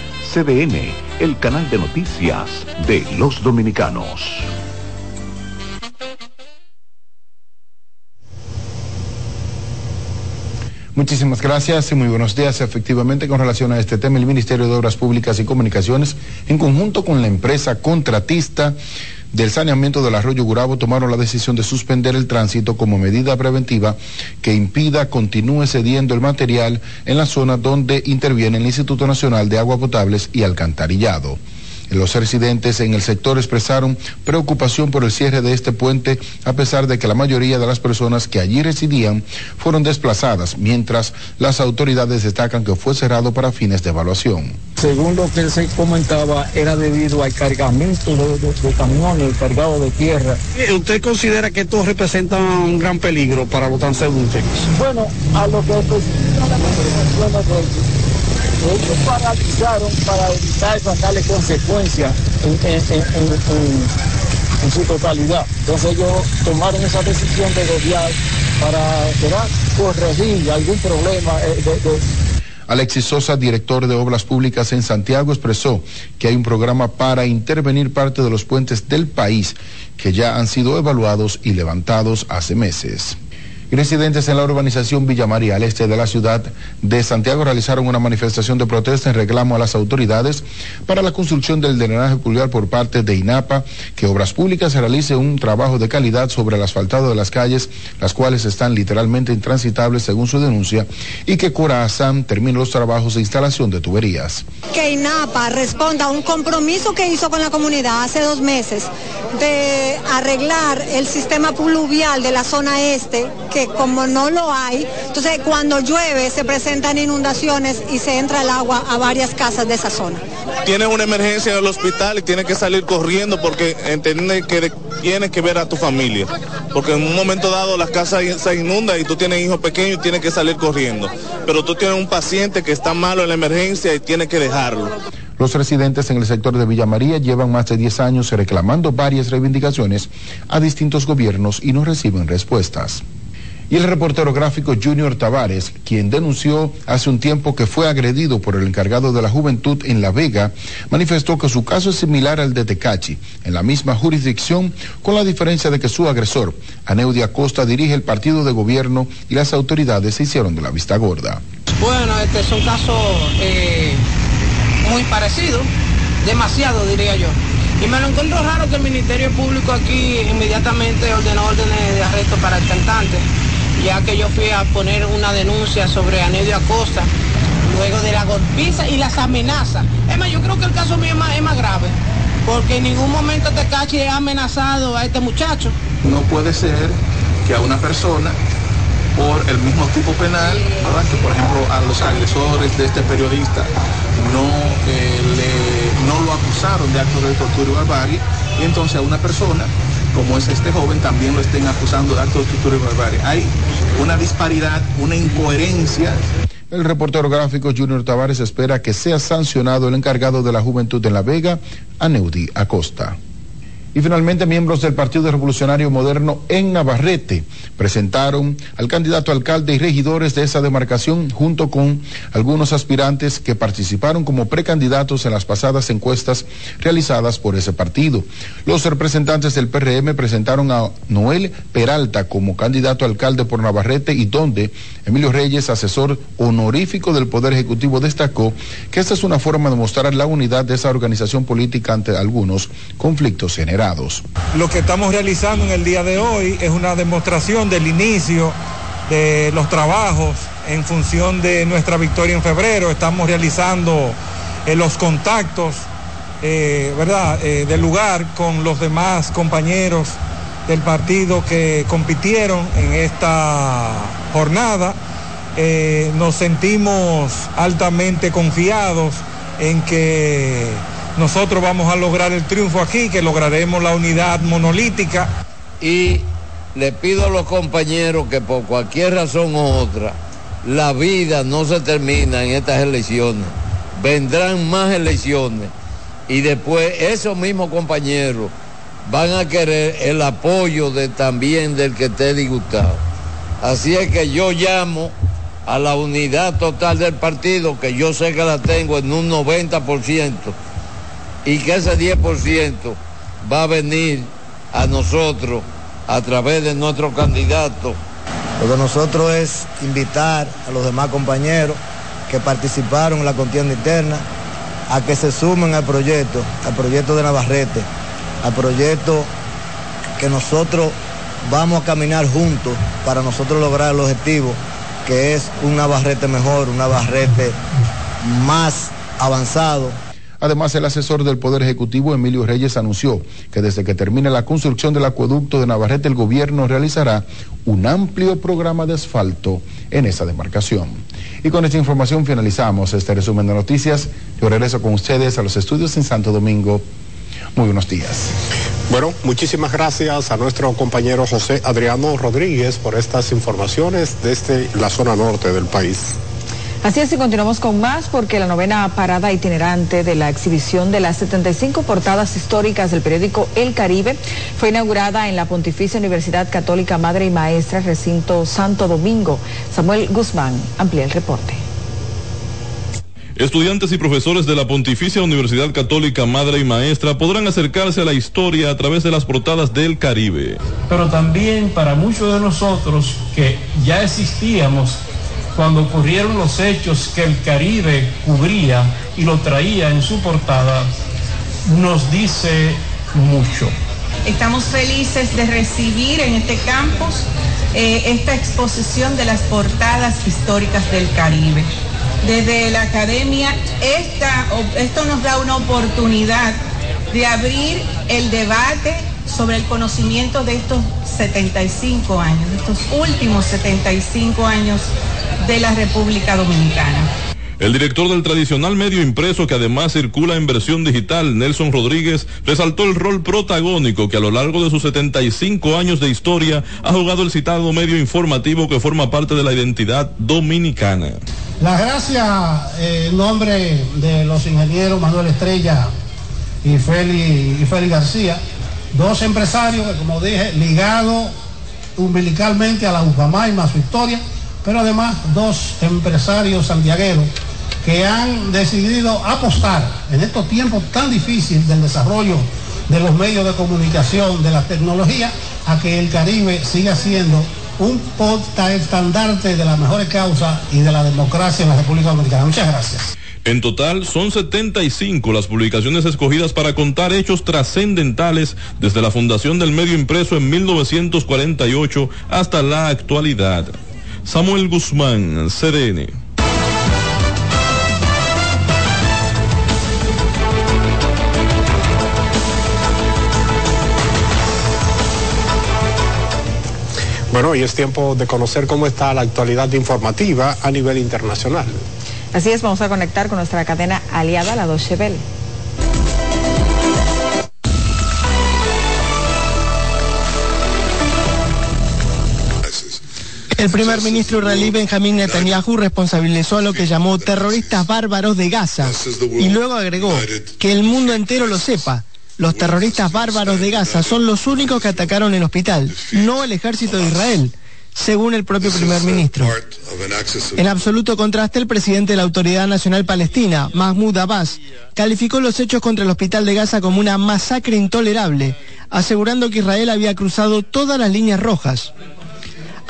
CDN, el canal de noticias de los dominicanos. Muchísimas gracias y muy buenos días. Efectivamente, con relación a este tema, el Ministerio de Obras Públicas y Comunicaciones, en conjunto con la empresa contratista del saneamiento del arroyo Gurabo, tomaron la decisión de suspender el tránsito como medida preventiva que impida continúe cediendo el material en la zona donde interviene el Instituto Nacional de Agua Potables y Alcantarillado. Los residentes en el sector expresaron preocupación por el cierre de este puente, a pesar de que la mayoría de las personas que allí residían fueron desplazadas, mientras las autoridades destacan que fue cerrado para fines de evaluación. Según lo que se comentaba, era debido al cargamento de, de, de camiones cargados de tierra. ¿Usted considera que esto representa un gran peligro para los transeúntes? Bueno, a lo que ellos paralizaron para evitar sacarle consecuencias en, su totalidad. Entonces ellos tomaron esa decisión de desviar para ¿verdad? corregir algún problema de Alexis Sosa, director de Obras Públicas en Santiago, expresó que hay un programa para intervenir parte de los puentes del país que ya han sido evaluados y levantados hace meses. Y residentes en la urbanización Villa María, al este de la ciudad de Santiago, realizaron una manifestación de protesta en reclamo a las autoridades para la construcción del drenaje pluvial por parte de INAPA, que Obras Públicas realice un trabajo de calidad sobre el asfaltado de las calles, las cuales están literalmente intransitables según su denuncia, y que Corazán termine los trabajos de instalación de tuberías. Que INAPA responda a un compromiso que hizo con la comunidad hace dos meses de arreglar el sistema pluvial de la zona este, que como no lo hay, entonces cuando llueve se presentan inundaciones y se entra el agua a varias casas de esa zona. Tienes una emergencia en el hospital y tienes que salir corriendo porque entiendes que tienes que ver a tu familia. Porque en un momento dado las casas se inundan y tú tienes hijos pequeños y tienes que salir corriendo. Pero tú tienes un paciente que está malo en la emergencia y tienes que dejarlo. Los residentes en el sector de Villa María llevan más de 10 años reclamando varias reivindicaciones a distintos gobiernos y no reciben respuestas. Y el reportero gráfico Junior Tavares, quien denunció hace un tiempo que fue agredido por el encargado de la juventud en La Vega, manifestó que su caso es similar al de Tecachi, en la misma jurisdicción, con la diferencia de que su agresor, Aneudia Acosta, dirige el partido de gobierno y las autoridades se hicieron de la vista gorda. Bueno, este es un caso eh, muy parecido, demasiado diría yo. Y me lo encuentro raro que el Ministerio Público aquí inmediatamente ordenó órdenes de arresto para el cantante ya que yo fui a poner una denuncia sobre Anedio Acosta, luego de la golpiza y las amenazas. Es más, yo creo que el caso mío es más, es grave, porque en ningún momento Tecachi ha amenazado a este muchacho. No puede ser que a una persona, por el mismo tipo penal, que por ejemplo a los agresores de este periodista no, eh, le, no lo acusaron de actos de tortura y barbarie, y entonces a una persona como es este joven, también lo estén acusando de actos de tortura y barbarie. Hay una disparidad, una incoherencia. El reportero gráfico Junior Tavares espera que sea sancionado el encargado de la juventud en La Vega, Aneudi Acosta. Y finalmente, miembros del Partido Revolucionario Moderno en Navarrete presentaron al candidato alcalde y regidores de esa demarcación junto con algunos aspirantes que participaron como precandidatos en las pasadas encuestas realizadas por ese partido. Los representantes del PRM presentaron a Noel Peralta como candidato alcalde por Navarrete y donde Emilio Reyes, asesor honorífico del Poder Ejecutivo, destacó que esta es una forma de mostrar la unidad de esa organización política ante algunos conflictos generales. Lo que estamos realizando en el día de hoy es una demostración del inicio de los trabajos en función de nuestra victoria en febrero. Estamos realizando eh, los contactos eh, ¿verdad?, eh, del lugar con los demás compañeros del partido que compitieron en esta jornada. Nos sentimos altamente confiados en que nosotros vamos a lograr el triunfo aquí, que lograremos la unidad monolítica. Y le pido a los compañeros que por cualquier razón u otra, la vida no se termina en estas elecciones. Vendrán más elecciones y después esos mismos compañeros van a querer el apoyo de, también del que esté disgustado. Así es que yo llamo a la unidad total del partido, que yo sé que la tengo en un 90%, y que ese 10% va a venir a nosotros a través de nuestro candidato. Lo de nosotros es invitar a los demás compañeros que participaron en la contienda interna a que se sumen al proyecto, al proyecto de Navarrete, al proyecto que nosotros vamos a caminar juntos para nosotros lograr el objetivo, que es un Navarrete mejor, un Navarrete más avanzado, Además, el asesor del Poder Ejecutivo, Emilio Reyes, anunció que desde que termine la construcción del acueducto de Navarrete, el gobierno realizará un amplio programa de asfalto en esa demarcación. Y con esta información finalizamos este resumen de noticias. Yo regreso con ustedes a los estudios en Santo Domingo. Muy buenos días. Bueno, muchísimas gracias a nuestro compañero José Adriano Rodríguez por estas informaciones desde la zona norte del país. Así es, y continuamos con más porque la novena parada itinerante de la exhibición de las 75 portadas históricas del periódico El Caribe fue inaugurada en la Pontificia Universidad Católica Madre y Maestra, recinto Santo Domingo. Samuel Guzmán amplía el reporte. Estudiantes y profesores de la Pontificia Universidad Católica Madre y Maestra podrán acercarse a la historia a través de las portadas del Caribe. Pero también para muchos de nosotros que ya existíamos cuando ocurrieron los hechos que el Caribe cubría y lo traía en su portada, nos dice mucho. Estamos felices de recibir en este campus eh, esta exposición de las portadas históricas del Caribe. Desde la academia, esta, esto nos da una oportunidad de abrir el debate sobre el conocimiento de estos 75 años, de estos últimos 75 años de la República Dominicana. El director del tradicional medio impreso que además circula en versión digital, Nelson Rodríguez, resaltó el rol protagónico que a lo largo de sus 75 años de historia ha jugado el citado medio informativo que forma parte de la identidad dominicana. La gracia eh, en nombre de los ingenieros Manuel Estrella y Félix, y Félix García, dos empresarios que como dije, ligados umbilicalmente a la UFAMA y más su historia, pero además dos empresarios santiagueros que han decidido apostar en estos tiempos tan difíciles del desarrollo de los medios de comunicación, de la tecnología, a que el Caribe siga siendo un estandarte de las mejores causas y de la democracia en la República Dominicana. Muchas gracias. En total son 75 las publicaciones escogidas para contar hechos trascendentales desde la fundación del medio impreso en 1948 hasta la actualidad. Samuel Guzmán, CDN. Bueno, y es tiempo de conocer cómo está la actualidad informativa a nivel internacional. Así es, vamos a conectar con nuestra cadena aliada, la Deutsche Welle. El primer ministro israelí Benjamín Netanyahu responsabilizó a lo que llamó terroristas bárbaros de Gaza. Y luego agregó que el mundo entero lo sepa. Los terroristas bárbaros de Gaza son los únicos que atacaron el hospital, no el ejército de Israel, según el propio primer ministro. En absoluto contraste, el presidente de la Autoridad Nacional Palestina, Mahmoud Abbas, calificó los hechos contra el hospital de Gaza como una masacre intolerable, asegurando que Israel había cruzado todas las líneas rojas.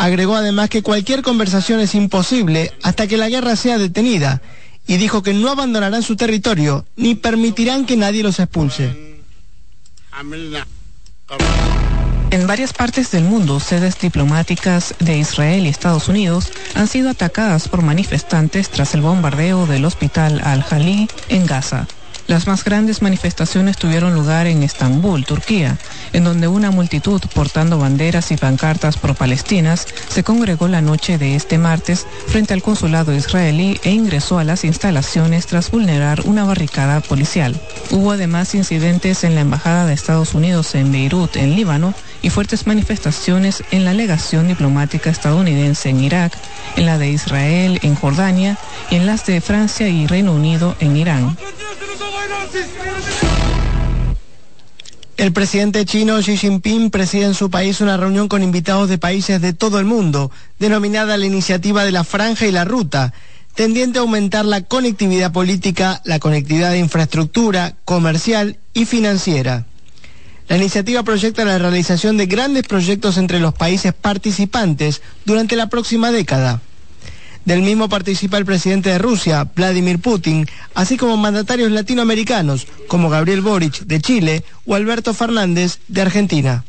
Agregó además que cualquier conversación es imposible hasta que la guerra sea detenida y dijo que no abandonarán su territorio ni permitirán que nadie los expulse. En varias partes del mundo, sedes diplomáticas de Israel y Estados Unidos han sido atacadas por manifestantes tras el bombardeo del hospital Al-Jalí en Gaza. Las más grandes manifestaciones tuvieron lugar en Estambul, Turquía, en donde una multitud portando banderas y pancartas pro-palestinas se congregó la noche de este martes frente al consulado israelí e ingresó a las instalaciones tras vulnerar una barricada policial. Hubo además incidentes en la Embajada de Estados Unidos en Beirut, en Líbano, y fuertes manifestaciones en la legación diplomática estadounidense en Irak, en la de Israel en Jordania y en las de Francia y Reino Unido en Irán. El presidente chino Xi Jinping preside en su país una reunión con invitados de países de todo el mundo, denominada la Iniciativa de la Franja y la Ruta, tendiente a aumentar la conectividad política, la conectividad de infraestructura, comercial y financiera. La iniciativa proyecta la realización de grandes proyectos entre los países participantes durante la próxima década. Del mismo participa el presidente de Rusia, Vladimir Putin, así como mandatarios latinoamericanos como Gabriel Boric de Chile o Alberto Fernández de Argentina.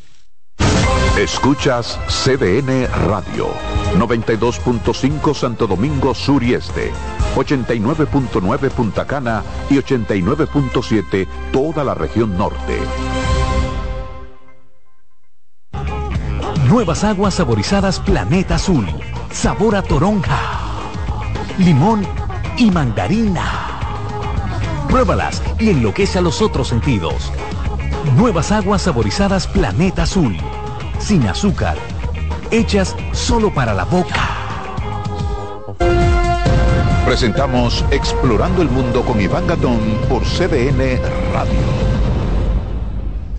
Escuchas CDN Radio, 92.5 Santo Domingo Sur y Este, 89.9 Punta Cana y 89.7 toda la región norte. Nuevas aguas saborizadas Planeta Azul. Sabor a toronja, limón y mandarina. Pruébalas y enloquece a los otros sentidos. Nuevas aguas saborizadas Planeta Azul. Sin azúcar. Hechas solo para la boca. Presentamos Explorando el Mundo con Iván Gatón por CDN Radio.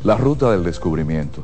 La ruta del descubrimiento.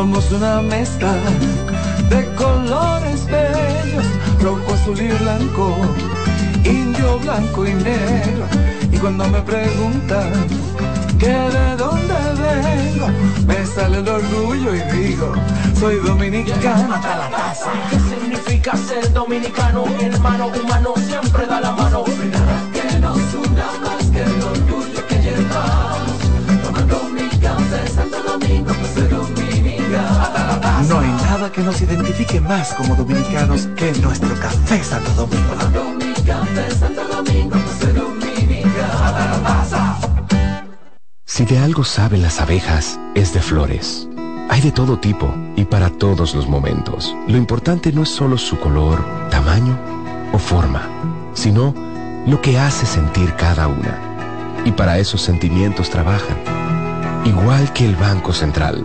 Somos una mezcla de colores bellos, rojo, azul y blanco, indio, blanco y negro. Y cuando me preguntan que de dónde vengo, me sale el orgullo y digo, soy dominicano hasta la casa. ¿Qué significa ser dominicano? Mi hermano humano siempre da la mano. Nada que nos una más que que nos identifique más como dominicanos que nuestro café Santo Domingo. Si de algo saben las abejas, es de flores. Hay de todo tipo y para todos los momentos. Lo importante no es solo su color, tamaño o forma, sino lo que hace sentir cada una. Y para esos sentimientos trabajan. Igual que el Banco Central,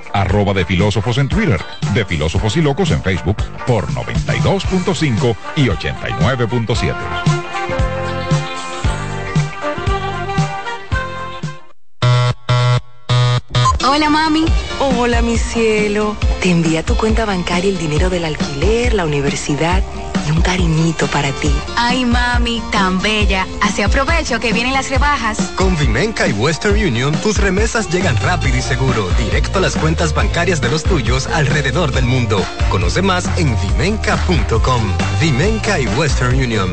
arroba de filósofos en Twitter, de filósofos y locos en Facebook por 92.5 y 89.7. Hola mami. Hola mi cielo. Te envía tu cuenta bancaria el dinero del alquiler, la universidad y un cariñito para ti. Ay mami, tan bella. Así aprovecho que vienen las rebajas. Con Vimenca y Western Union, tus remesas llegan rápido y seguro, directo a las cuentas bancarias de los tuyos alrededor del mundo. Conoce más en vimenca.com. Vimenca y Western Union.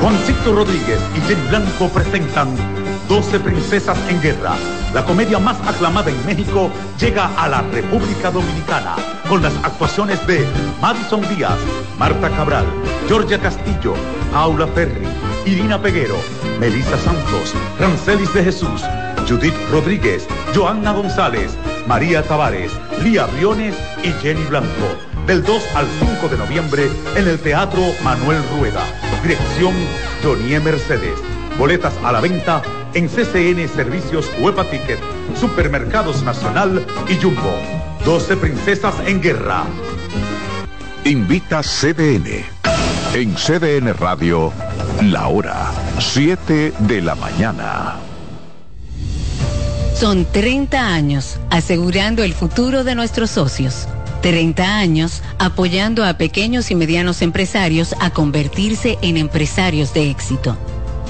Juancito Rodríguez y Jenny Blanco presentan 12 Princesas en Guerra. La comedia más aclamada en México llega a la República Dominicana con las actuaciones de Madison Díaz, Marta Cabral, Georgia Castillo, Paula Ferri, Irina Peguero, Melissa Santos, Rancelis de Jesús, Judith Rodríguez, Joanna González, María Tavares, Lía Briones y Jenny Blanco. Del 2 al 5 de noviembre en el Teatro Manuel Rueda. Dirección Jonie Mercedes. Boletas a la venta en CCN Servicios Huepa Ticket, Supermercados Nacional y Jumbo. 12 Princesas en Guerra. Invita CDN. En CDN Radio, la hora 7 de la mañana. Son 30 años asegurando el futuro de nuestros socios. 30 años apoyando a pequeños y medianos empresarios a convertirse en empresarios de éxito.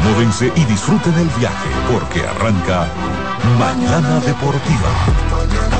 Acomódense y disfruten el viaje porque arranca Mañana Deportiva.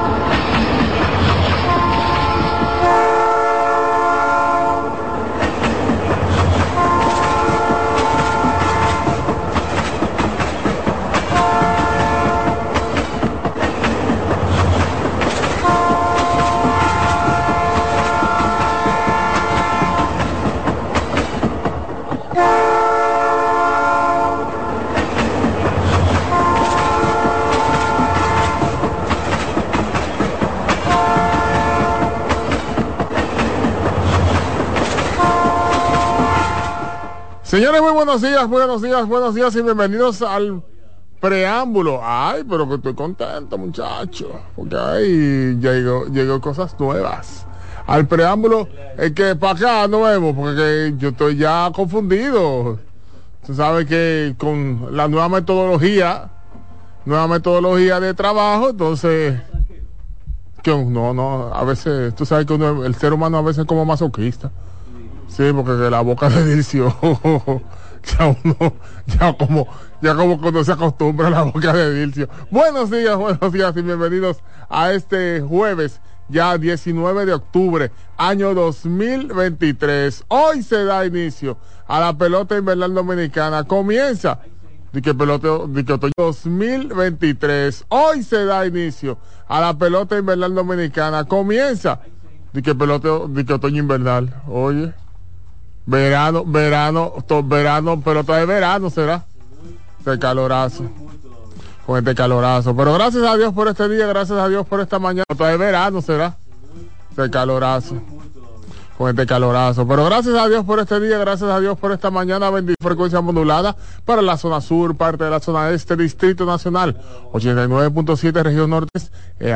Señores, muy buenos días, buenos días, buenos días y bienvenidos al preámbulo. Ay, pero que estoy contento, muchacho, porque ahí llegó, llegó cosas nuevas. Al preámbulo, es que para acá vemos, porque yo estoy ya confundido. Tú sabes que con la nueva metodología, nueva metodología de trabajo, entonces no, no, a veces, tú sabes que el ser humano a veces es como masoquista. Sí, porque la boca de Dilcio, ya uno, ya como, ya como cuando se acostumbra a la boca de Dilcio. Buenos días, buenos días y bienvenidos a este jueves, ya 19 de octubre, año 2023. Hoy se da inicio a la pelota invernal dominicana. Comienza de que pelota de que otoño 2023. Hoy se da inicio a la pelota invernal dominicana. Comienza de que pelota de que otoño invernal. Oye. Verano, verano, verano, pelota de verano será. De calorazo. Con este calorazo. Pero gracias a Dios por este día, gracias a Dios por esta mañana. De verano será. De calorazo. Con este calorazo. Pero gracias a Dios por este día, gracias a Dios por esta mañana. Bendita frecuencia modulada para la zona sur, parte de la zona este, Distrito Nacional. 89.7 región norte. Eh,